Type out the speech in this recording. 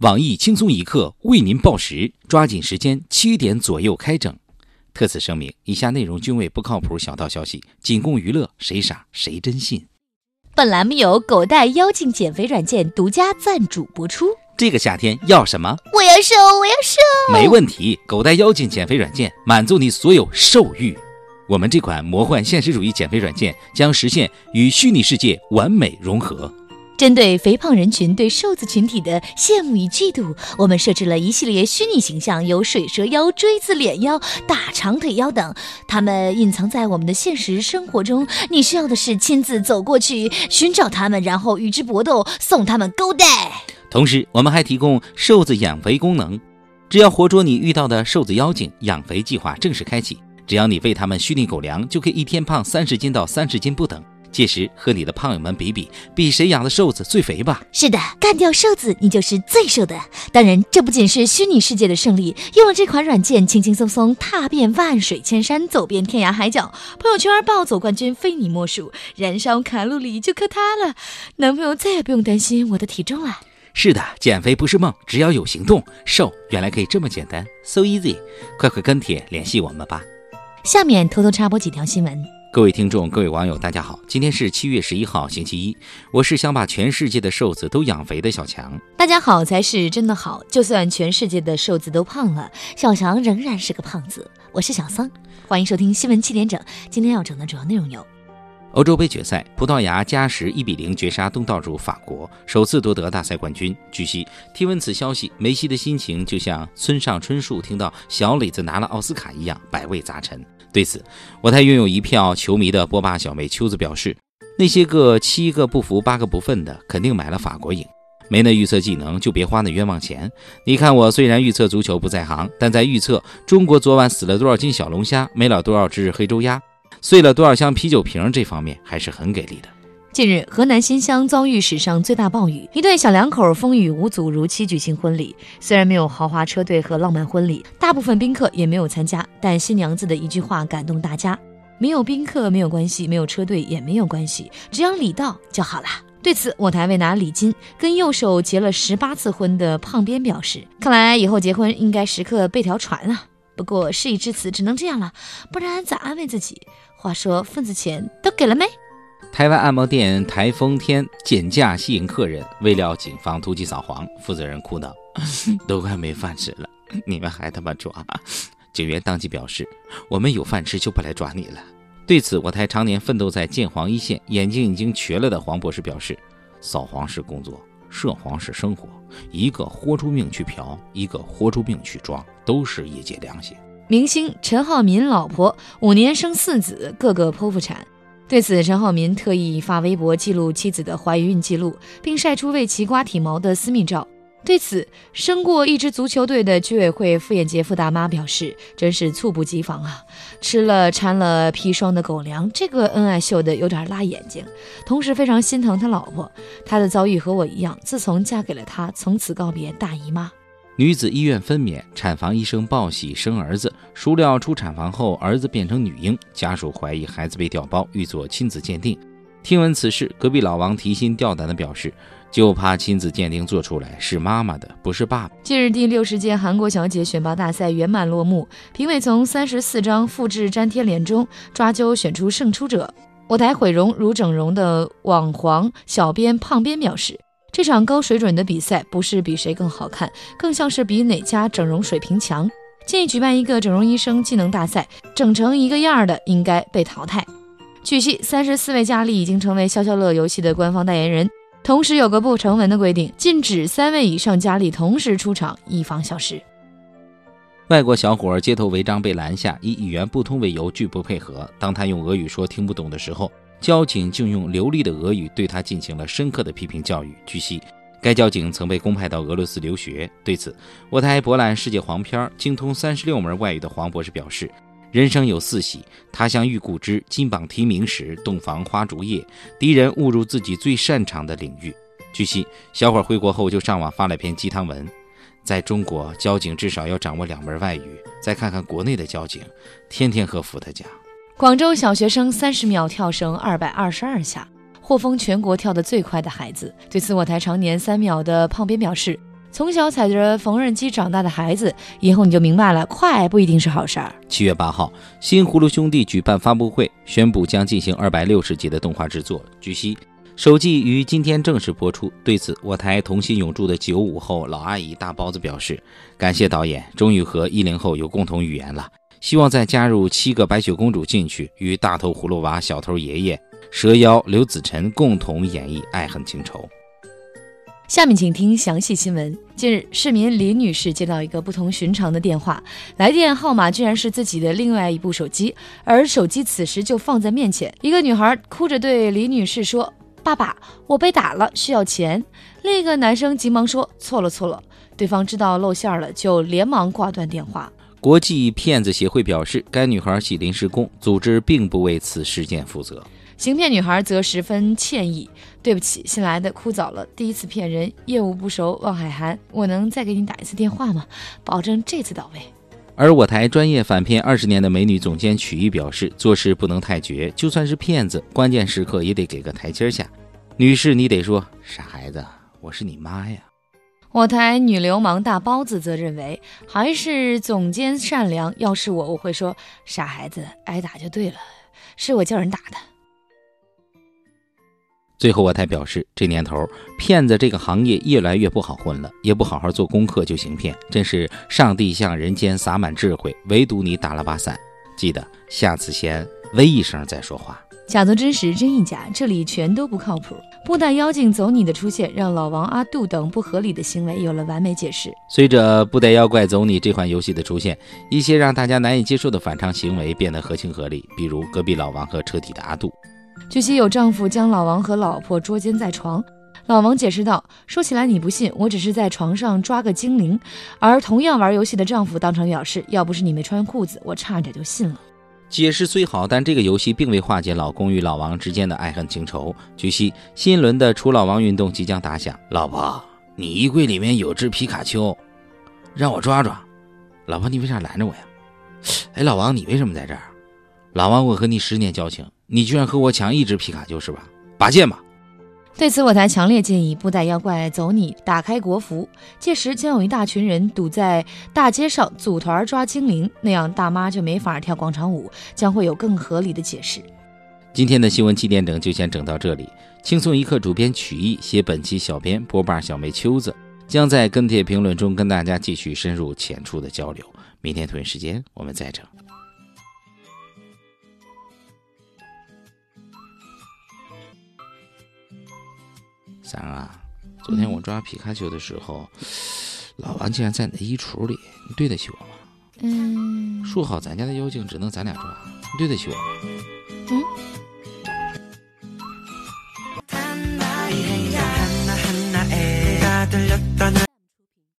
网易轻松一刻为您报时，抓紧时间，七点左右开整。特此声明，以下内容均为不靠谱小道消息，仅供娱乐，谁傻谁真信。本栏目由狗带妖精减肥软件独家赞助播出。这个夏天要什么？我要瘦，我要瘦。没问题，狗带妖精减肥软件满足你所有瘦欲。我们这款魔幻现实主义减肥软件将实现与虚拟世界完美融合。针对肥胖人群对瘦子群体的羡慕与嫉妒，我们设置了一系列虚拟形象，有水蛇腰、锥子脸腰、大长腿腰等，它们隐藏在我们的现实生活中。你需要的是亲自走过去寻找它们，然后与之搏斗，送它们勾带。同时，我们还提供瘦子养肥功能，只要活捉你遇到的瘦子妖精，养肥计划正式开启。只要你喂它们虚拟狗粮，就可以一天胖三十斤到三十斤不等。届时和你的胖友们比比，比谁养的瘦子最肥吧。是的，干掉瘦子，你就是最瘦的。当然，这不仅是虚拟世界的胜利，用了这款软件，轻轻松松踏遍万水千山，走遍天涯海角。朋友圈暴走冠军非你莫属，燃烧卡路里就靠它了。男朋友再也不用担心我的体重了。是的，减肥不是梦，只要有行动，瘦原来可以这么简单，so easy。快快跟帖联系我们吧。下面偷偷插播几条新闻。各位听众，各位网友，大家好，今天是七月十一号，星期一。我是想把全世界的瘦子都养肥的小强。大家好才是真的好，就算全世界的瘦子都胖了，小强仍然是个胖子。我是小桑，欢迎收听新闻七点整。今天要整的主要内容有：欧洲杯决赛，葡萄牙加时一比零绝杀东道主法国，首次夺得大赛冠军。据悉，听闻此消息，梅西的心情就像村上春树听到小李子拿了奥斯卡一样，百味杂陈。对此，我台拥有一票球迷的波霸小妹秋子表示：“那些个七个不服八个不忿的，肯定买了法国赢，没那预测技能就别花那冤枉钱。你看我虽然预测足球不在行，但在预测中国昨晚死了多少斤小龙虾，没了多少只黑周鸭，碎了多少箱啤酒瓶这方面还是很给力的。”近日，河南新乡遭遇史上最大暴雨，一对小两口风雨无阻如期举行婚礼。虽然没有豪华车队和浪漫婚礼，大部分宾客也没有参加，但新娘子的一句话感动大家：没有宾客没有关系，没有车队也没有关系，只要礼到就好了。对此，我台为拿礼金跟右手结了十八次婚的胖边表示：看来以后结婚应该时刻备条船啊。不过事已至此，只能这样了，不然咋安慰自己？话说份子钱都给了没？台湾按摩店台风天减价吸引客人，未料警方突击扫黄，负责人哭道：“ 都快没饭吃了，你们还他妈抓！”警员当即表示：“我们有饭吃就不来抓你了。”对此，我台常年奋斗在建黄一线、眼睛已经瘸了的黄博士表示：“扫黄是工作，涉黄是生活，一个豁出命去嫖，一个豁出命去抓，都是业界良心。”明星陈浩民老婆五年生四子，个个剖腹产。对此，陈浩民特意发微博记录妻子的怀孕记录，并晒出为其刮体毛的私密照。对此，生过一支足球队的居委会妇炎洁妇大妈表示：“真是猝不及防啊！吃了掺了砒霜的狗粮，这个恩爱秀的有点辣眼睛。”同时，非常心疼他老婆，他的遭遇和我一样，自从嫁给了他，从此告别大姨妈。女子医院分娩，产房医生报喜生儿子，孰料出产房后儿子变成女婴，家属怀疑孩子被调包，欲做亲子鉴定。听闻此事，隔壁老王提心吊胆地表示，就怕亲子鉴定做出来是妈妈的，不是爸爸。近日，第六十届韩国小姐选拔大赛圆满落幕，评委从三十四张复制粘贴脸中抓阄选出胜出者。我台毁容如整容的网黄小编胖编表示。这场高水准的比赛不是比谁更好看，更像是比哪家整容水平强。建议举办一个整容医生技能大赛，整成一个样的应该被淘汰。据悉，三十四位佳丽已经成为消消乐游戏的官方代言人，同时有个不成文的规定，禁止三位以上佳丽同时出场，以防消失。外国小伙街头违章被拦下，以语言不通为由拒不配合。当他用俄语说听不懂的时候。交警竟用流利的俄语对他进行了深刻的批评教育。据悉，该交警曾被公派到俄罗斯留学。对此，我台博览世界黄片、精通三十六门外语的黄博士表示：“人生有四喜，他乡遇故知，金榜题名时，洞房花烛夜，敌人误入自己最擅长的领域。”据悉，小伙回国后就上网发了篇鸡汤文：“在中国，交警至少要掌握两门外语。再看看国内的交警，天天喝伏特加。”广州小学生三十秒跳绳二百二十二下，获封全国跳得最快的孩子。对此，我台常年三秒的胖编表示：“从小踩着缝纫机长大的孩子，以后你就明白了，快不一定是好事儿。七月八号，新葫芦兄弟举办发布会，宣布将进行二百六十集的动画制作。据悉，首季于今天正式播出。对此，我台童心永驻的九五后老阿姨大包子表示，感谢导演，终于和一零后有共同语言了。希望再加入七个白雪公主进去，与大头葫芦娃、小头爷爷、蛇妖刘子晨共同演绎爱恨情仇。下面请听详细新闻。近日，市民李女士接到一个不同寻常的电话，来电号码居然是自己的另外一部手机，而手机此时就放在面前。一个女孩哭着对李女士说：“爸爸，我被打了，需要钱。”另一个男生急忙说：“错了错了。”对方知道露馅了，就连忙挂断电话。国际骗子协会表示，该女孩系临时工，组织并不为此事件负责。行骗女孩则十分歉意：“对不起，新来的哭早了，第一次骗人，业务不熟，望海涵。我能再给你打一次电话吗？保证这次到位。”而我台专业反骗二十年的美女总监曲艺表示：“做事不能太绝，就算是骗子，关键时刻也得给个台阶下。女士，你得说傻孩子，我是你妈呀。”我台女流氓大包子则认为，还是总监善良。要是我，我会说傻孩子，挨打就对了，是我叫人打的。最后，我才表示，这年头骗子这个行业越来越不好混了，也不好好做功课就行骗，真是上帝向人间洒满智慧，唯独你打了把伞。记得下次先喂一声再说话。假作真实，真亦假，这里全都不靠谱。布袋妖精走你的出现，让老王、阿杜等不合理的行为有了完美解释。随着布袋妖怪走你这款游戏的出现，一些让大家难以接受的反常行为变得合情合理，比如隔壁老王和车底的阿杜。据悉，有丈夫将老王和老婆捉奸在床。老王解释道：“说起来你不信，我只是在床上抓个精灵。”而同样玩游戏的丈夫当场表示：“要不是你没穿裤子，我差点就信了。”解释虽好，但这个游戏并未化解老公与老王之间的爱恨情仇。据悉，新一轮的除老王运动即将打响。老婆，你衣柜里面有只皮卡丘，让我抓抓。老婆，你为啥拦着我呀？哎，老王，你为什么在这儿？老王，我和你十年交情。你居然和我抢一只皮卡丘是吧？拔剑吧！对此，我台强烈建议布袋妖怪走你，打开国服，届时将有一大群人堵在大街上组团抓精灵，那样大妈就没法跳广场舞，将会有更合理的解释。今天的新闻七点整就先整到这里，轻松一刻主编曲艺写本期小编波霸小妹秋子将在跟帖评论中跟大家继续深入浅出的交流。明天同一时间我们再整。三儿啊，昨天我抓皮卡丘的时候，老王竟然在你的衣橱里，你对得起我吗？嗯。说好咱家的妖精只能咱俩抓，你对得起我吗？嗯。